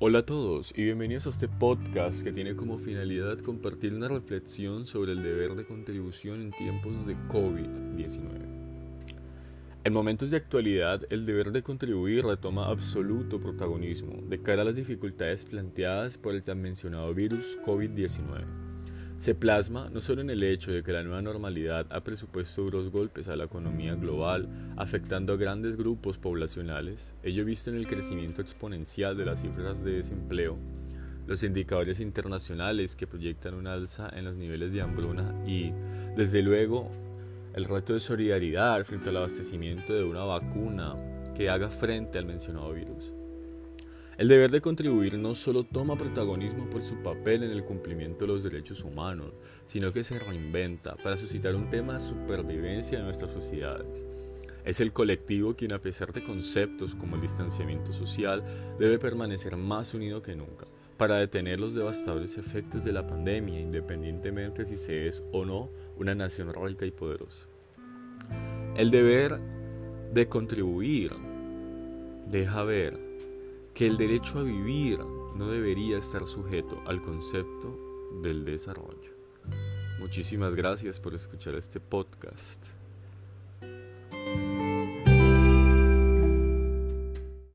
Hola a todos y bienvenidos a este podcast que tiene como finalidad compartir una reflexión sobre el deber de contribución en tiempos de COVID-19. En momentos de actualidad, el deber de contribuir retoma absoluto protagonismo de cara a las dificultades planteadas por el tan mencionado virus COVID-19 se plasma no solo en el hecho de que la nueva normalidad ha presupuesto duros golpes a la economía global, afectando a grandes grupos poblacionales, ello visto en el crecimiento exponencial de las cifras de desempleo, los indicadores internacionales que proyectan una alza en los niveles de hambruna y, desde luego, el reto de solidaridad frente al abastecimiento de una vacuna que haga frente al mencionado virus. El deber de contribuir no solo toma protagonismo por su papel en el cumplimiento de los derechos humanos, sino que se reinventa para suscitar un tema de supervivencia de nuestras sociedades. Es el colectivo quien, a pesar de conceptos como el distanciamiento social, debe permanecer más unido que nunca para detener los devastadores efectos de la pandemia, independientemente si se es o no una nación rica y poderosa. El deber de contribuir deja ver que el derecho a vivir no debería estar sujeto al concepto del desarrollo. Muchísimas gracias por escuchar este podcast.